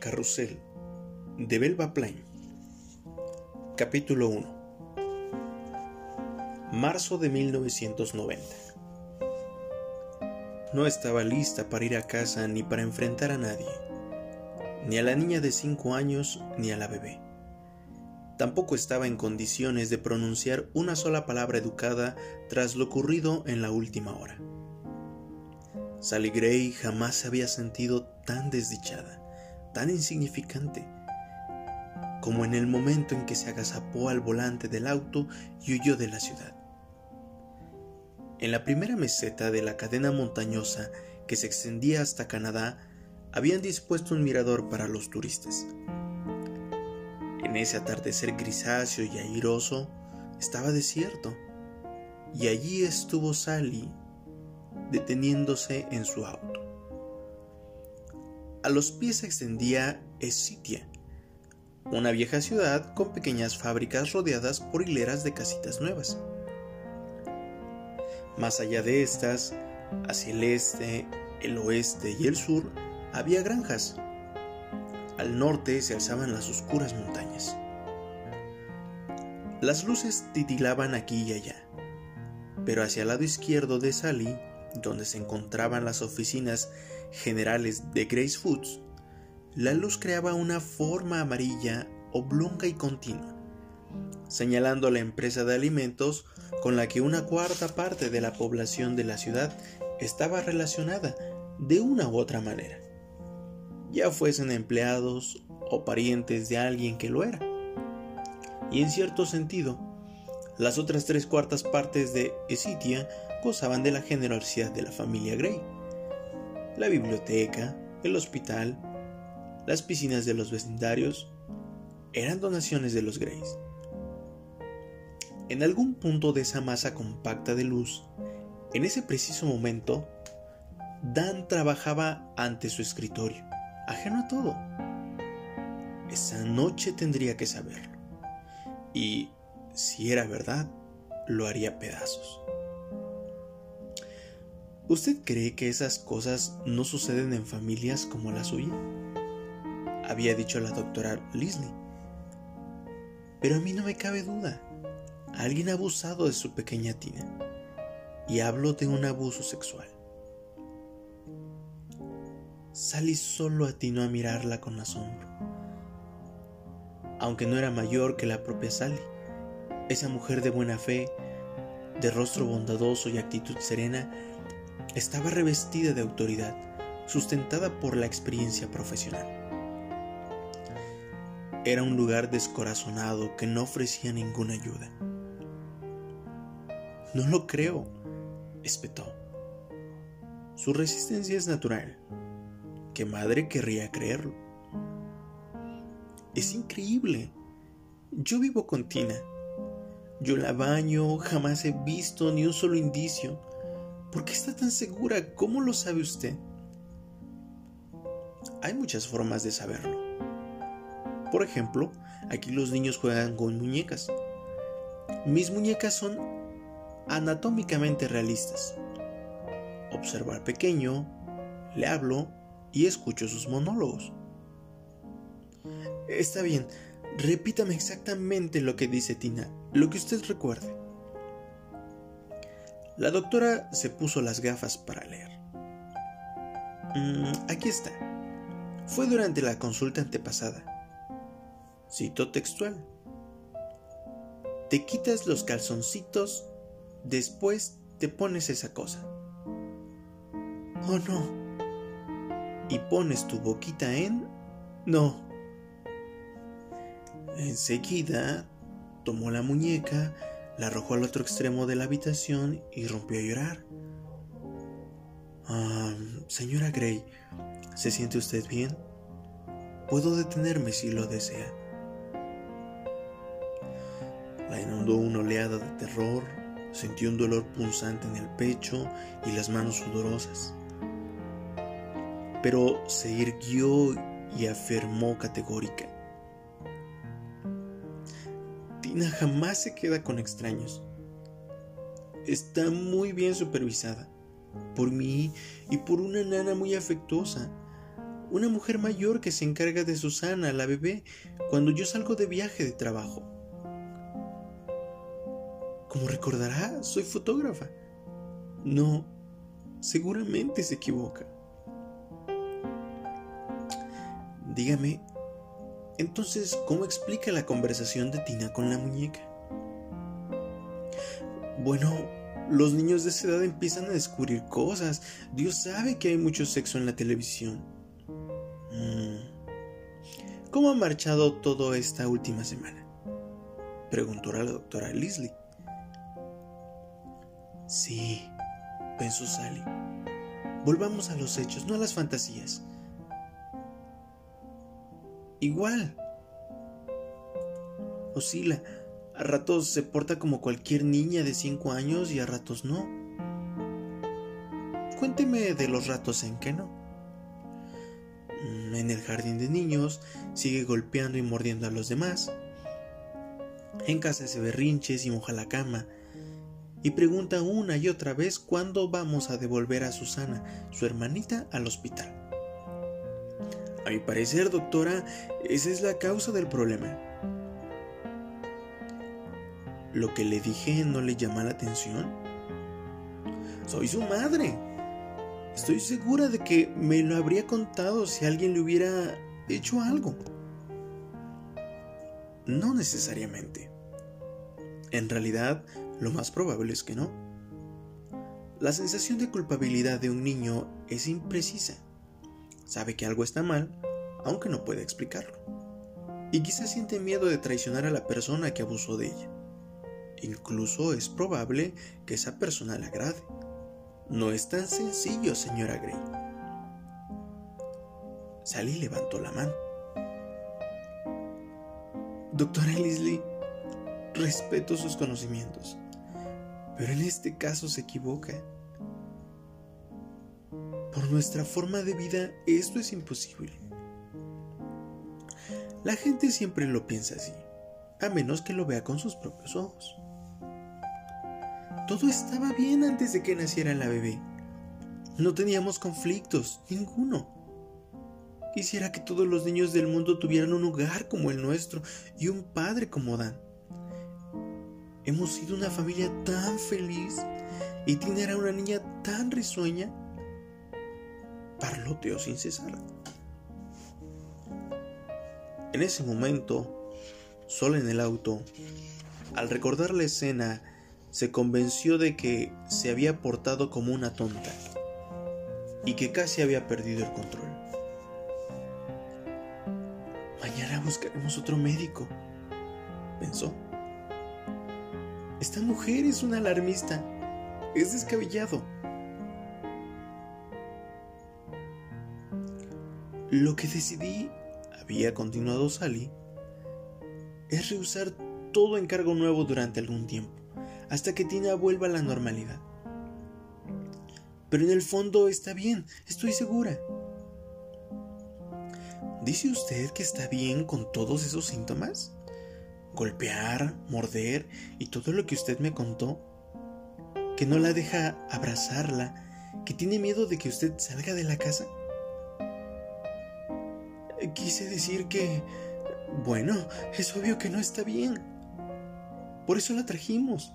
El carrusel de Belva Plain Capítulo 1 Marzo de 1990 No estaba lista para ir a casa ni para enfrentar a nadie, ni a la niña de 5 años ni a la bebé. Tampoco estaba en condiciones de pronunciar una sola palabra educada tras lo ocurrido en la última hora. Sally Gray jamás se había sentido tan desdichada, tan insignificante, como en el momento en que se agazapó al volante del auto y huyó de la ciudad. En la primera meseta de la cadena montañosa que se extendía hasta Canadá, habían dispuesto un mirador para los turistas. En ese atardecer grisáceo y airoso estaba desierto, y allí estuvo Sally deteniéndose en su auto. Los pies se extendía Escitia, una vieja ciudad con pequeñas fábricas rodeadas por hileras de casitas nuevas. Más allá de estas, hacia el este, el oeste y el sur, había granjas. Al norte se alzaban las oscuras montañas. Las luces titilaban aquí y allá, pero hacia el lado izquierdo de Sally donde se encontraban las oficinas generales de Grace Foods, la luz creaba una forma amarilla, oblonga y continua, señalando la empresa de alimentos con la que una cuarta parte de la población de la ciudad estaba relacionada de una u otra manera, ya fuesen empleados o parientes de alguien que lo era. Y en cierto sentido, las otras tres cuartas partes de Esitia gozaban de la generosidad de la familia Gray. La biblioteca, el hospital, las piscinas de los vecindarios eran donaciones de los Grays. En algún punto de esa masa compacta de luz, en ese preciso momento, Dan trabajaba ante su escritorio, ajeno a todo. Esa noche tendría que saberlo. Y, si era verdad, lo haría pedazos. ¿Usted cree que esas cosas no suceden en familias como la suya? Había dicho la doctora Leslie. Pero a mí no me cabe duda. Alguien ha abusado de su pequeña Tina. Y hablo de un abuso sexual. Sally solo atinó a mirarla con asombro. Aunque no era mayor que la propia Sally, esa mujer de buena fe, de rostro bondadoso y actitud serena, estaba revestida de autoridad, sustentada por la experiencia profesional. Era un lugar descorazonado que no ofrecía ninguna ayuda. No lo creo, espetó. Su resistencia es natural. ¿Qué madre querría creerlo? Es increíble. Yo vivo con Tina. Yo la baño, jamás he visto ni un solo indicio ¿Por qué está tan segura? ¿Cómo lo sabe usted? Hay muchas formas de saberlo. Por ejemplo, aquí los niños juegan con muñecas. Mis muñecas son anatómicamente realistas. Observo al pequeño, le hablo y escucho sus monólogos. Está bien, repítame exactamente lo que dice Tina, lo que usted recuerde. La doctora se puso las gafas para leer. Mm, aquí está. Fue durante la consulta antepasada. Cito textual. Te quitas los calzoncitos, después te pones esa cosa. Oh no. Y pones tu boquita en... No. Enseguida tomó la muñeca, la arrojó al otro extremo de la habitación y rompió a llorar. Ah, señora Gray, ¿se siente usted bien? Puedo detenerme si lo desea. La inundó una oleada de terror, sintió un dolor punzante en el pecho y las manos sudorosas. Pero se irguió y afirmó categórica. Jamás se queda con extraños. Está muy bien supervisada por mí y por una nana muy afectuosa. una mujer mayor que se encarga de Susana, la bebé, cuando yo salgo de viaje de trabajo. Como recordará, soy fotógrafa. No, seguramente se equivoca. Dígame, entonces, ¿cómo explica la conversación de Tina con la muñeca? Bueno, los niños de esa edad empiezan a descubrir cosas. Dios sabe que hay mucho sexo en la televisión. Mm. ¿Cómo ha marchado todo esta última semana? Preguntó la doctora Leslie. Sí, pensó Sally. Volvamos a los hechos, no a las fantasías. Igual. Oscila. A ratos se porta como cualquier niña de 5 años y a ratos no. Cuénteme de los ratos en que no. En el jardín de niños sigue golpeando y mordiendo a los demás. En casa se berrinches y moja la cama. Y pregunta una y otra vez cuándo vamos a devolver a Susana, su hermanita, al hospital. A mi parecer, doctora, esa es la causa del problema. ¿Lo que le dije no le llama la atención? Soy su madre. Estoy segura de que me lo habría contado si alguien le hubiera hecho algo. No necesariamente. En realidad, lo más probable es que no. La sensación de culpabilidad de un niño es imprecisa sabe que algo está mal, aunque no puede explicarlo. Y quizás siente miedo de traicionar a la persona que abusó de ella. Incluso es probable que esa persona le agrade. No es tan sencillo, señora Gray. Sally levantó la mano. Doctora Leslie, respeto sus conocimientos, pero en este caso se equivoca. Por nuestra forma de vida esto es imposible. La gente siempre lo piensa así, a menos que lo vea con sus propios ojos. Todo estaba bien antes de que naciera la bebé. No teníamos conflictos, ninguno. Quisiera que todos los niños del mundo tuvieran un hogar como el nuestro y un padre como Dan. Hemos sido una familia tan feliz y Tina era una niña tan risueña parloteó sin cesar. En ese momento, solo en el auto, al recordar la escena, se convenció de que se había portado como una tonta y que casi había perdido el control. Mañana buscaremos otro médico, pensó. Esta mujer es una alarmista, es descabellado. Lo que decidí, había continuado Sally, es rehusar todo encargo nuevo durante algún tiempo, hasta que Tina vuelva a la normalidad. Pero en el fondo está bien, estoy segura. ¿Dice usted que está bien con todos esos síntomas? Golpear, morder y todo lo que usted me contó. Que no la deja abrazarla, que tiene miedo de que usted salga de la casa. Quise decir que... Bueno, es obvio que no está bien. Por eso la trajimos.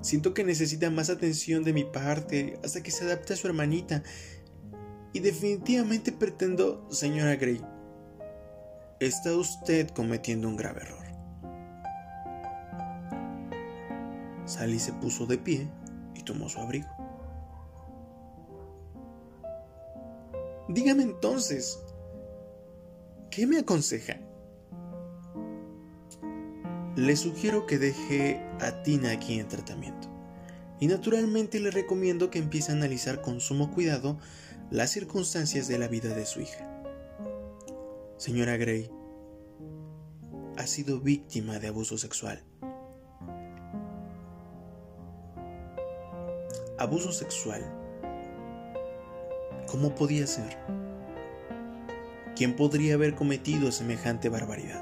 Siento que necesita más atención de mi parte hasta que se adapte a su hermanita. Y definitivamente pretendo, señora Gray, está usted cometiendo un grave error. Sally se puso de pie y tomó su abrigo. Dígame entonces, ¿Qué me aconseja? Le sugiero que deje a Tina aquí en tratamiento. Y naturalmente le recomiendo que empiece a analizar con sumo cuidado las circunstancias de la vida de su hija. Señora Gray, ha sido víctima de abuso sexual. Abuso sexual. ¿Cómo podía ser? ¿Quién podría haber cometido semejante barbaridad?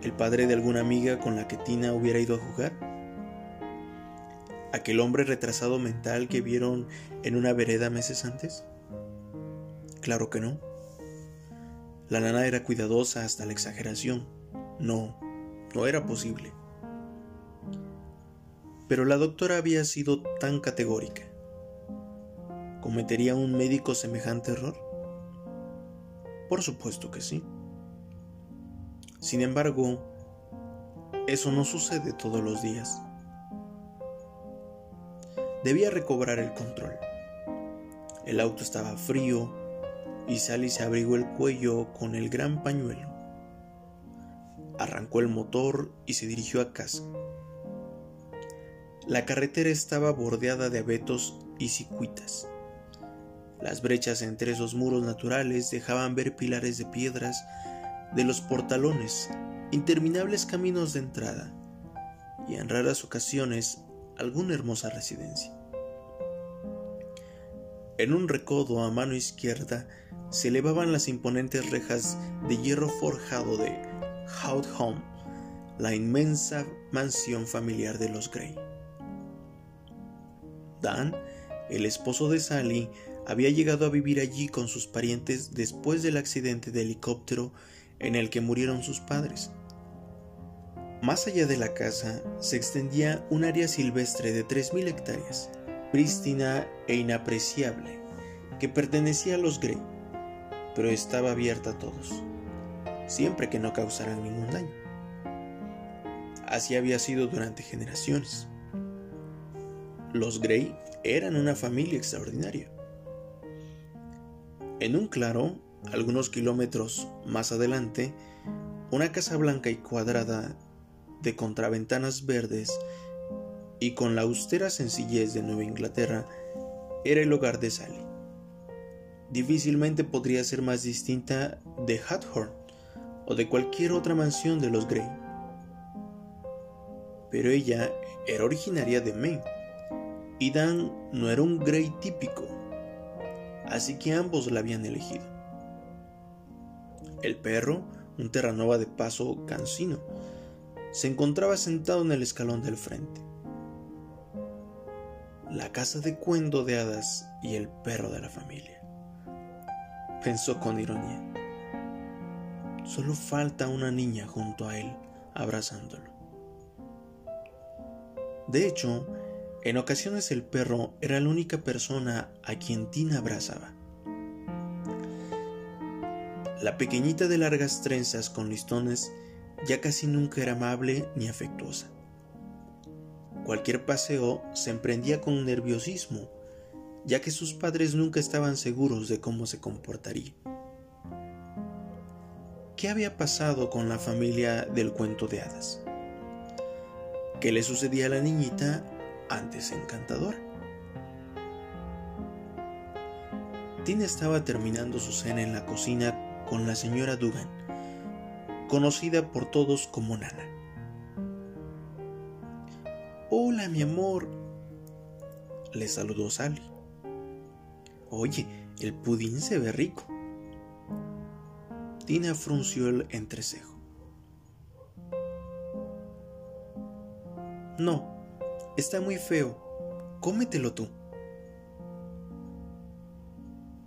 ¿El padre de alguna amiga con la que Tina hubiera ido a jugar? ¿Aquel hombre retrasado mental que vieron en una vereda meses antes? Claro que no. La nana era cuidadosa hasta la exageración. No, no era posible. Pero la doctora había sido tan categórica. ¿Cometería un médico semejante error? Por supuesto que sí. Sin embargo, eso no sucede todos los días. Debía recobrar el control. El auto estaba frío y Sally se abrigó el cuello con el gran pañuelo. Arrancó el motor y se dirigió a casa. La carretera estaba bordeada de abetos y cicuitas. Las brechas entre esos muros naturales dejaban ver pilares de piedras de los portalones, interminables caminos de entrada y en raras ocasiones alguna hermosa residencia. En un recodo a mano izquierda se elevaban las imponentes rejas de hierro forjado de Hout Home, la inmensa mansión familiar de los Gray. Dan, el esposo de Sally, había llegado a vivir allí con sus parientes después del accidente de helicóptero en el que murieron sus padres. Más allá de la casa se extendía un área silvestre de 3.000 hectáreas, prístina e inapreciable, que pertenecía a los Grey, pero estaba abierta a todos, siempre que no causaran ningún daño. Así había sido durante generaciones. Los Grey eran una familia extraordinaria. En un claro, algunos kilómetros más adelante, una casa blanca y cuadrada de contraventanas verdes y con la austera sencillez de Nueva Inglaterra era el hogar de Sally. Difícilmente podría ser más distinta de Hathorn o de cualquier otra mansión de los Grey. Pero ella era originaria de Maine y Dan no era un Grey típico así que ambos la habían elegido. El perro, un terranova de paso cansino, se encontraba sentado en el escalón del frente. La casa de cuendo de hadas y el perro de la familia. Pensó con ironía. Solo falta una niña junto a él, abrazándolo. De hecho, en ocasiones el perro era la única persona a quien Tina abrazaba. La pequeñita de largas trenzas con listones ya casi nunca era amable ni afectuosa. Cualquier paseo se emprendía con nerviosismo, ya que sus padres nunca estaban seguros de cómo se comportaría. ¿Qué había pasado con la familia del cuento de hadas? ¿Qué le sucedía a la niñita antes encantadora. Tina estaba terminando su cena en la cocina con la señora Dugan, conocida por todos como Nana. Hola, mi amor, le saludó Sally. Oye, el pudín se ve rico. Tina frunció el entrecejo. No, Está muy feo. Cómetelo tú.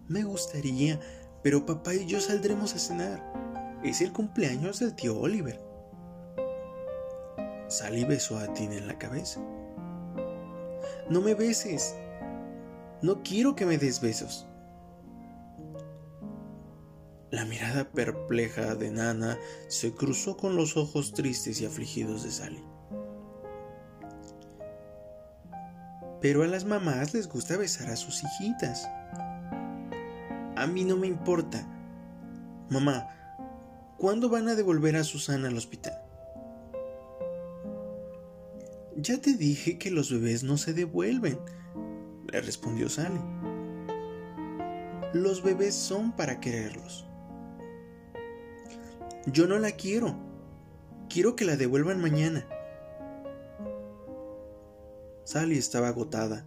Me gustaría, pero papá y yo saldremos a cenar. Es el cumpleaños del tío Oliver. Sally besó a Tina en la cabeza. No me beses. No quiero que me des besos. La mirada perpleja de Nana se cruzó con los ojos tristes y afligidos de Sally. Pero a las mamás les gusta besar a sus hijitas. A mí no me importa. Mamá, ¿cuándo van a devolver a Susana al hospital? Ya te dije que los bebés no se devuelven, le respondió Sally. Los bebés son para quererlos. Yo no la quiero. Quiero que la devuelvan mañana. Sally estaba agotada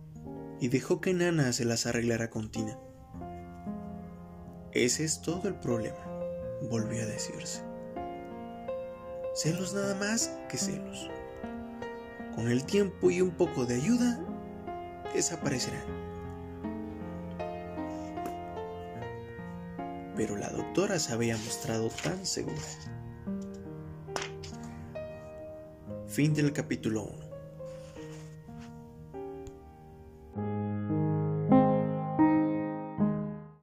y dejó que Nana se las arreglara con Tina. Ese es todo el problema, volvió a decirse. Celos nada más que celos. Con el tiempo y un poco de ayuda, desaparecerán. pero la doctora se había mostrado tan segura. Fin del capítulo 1.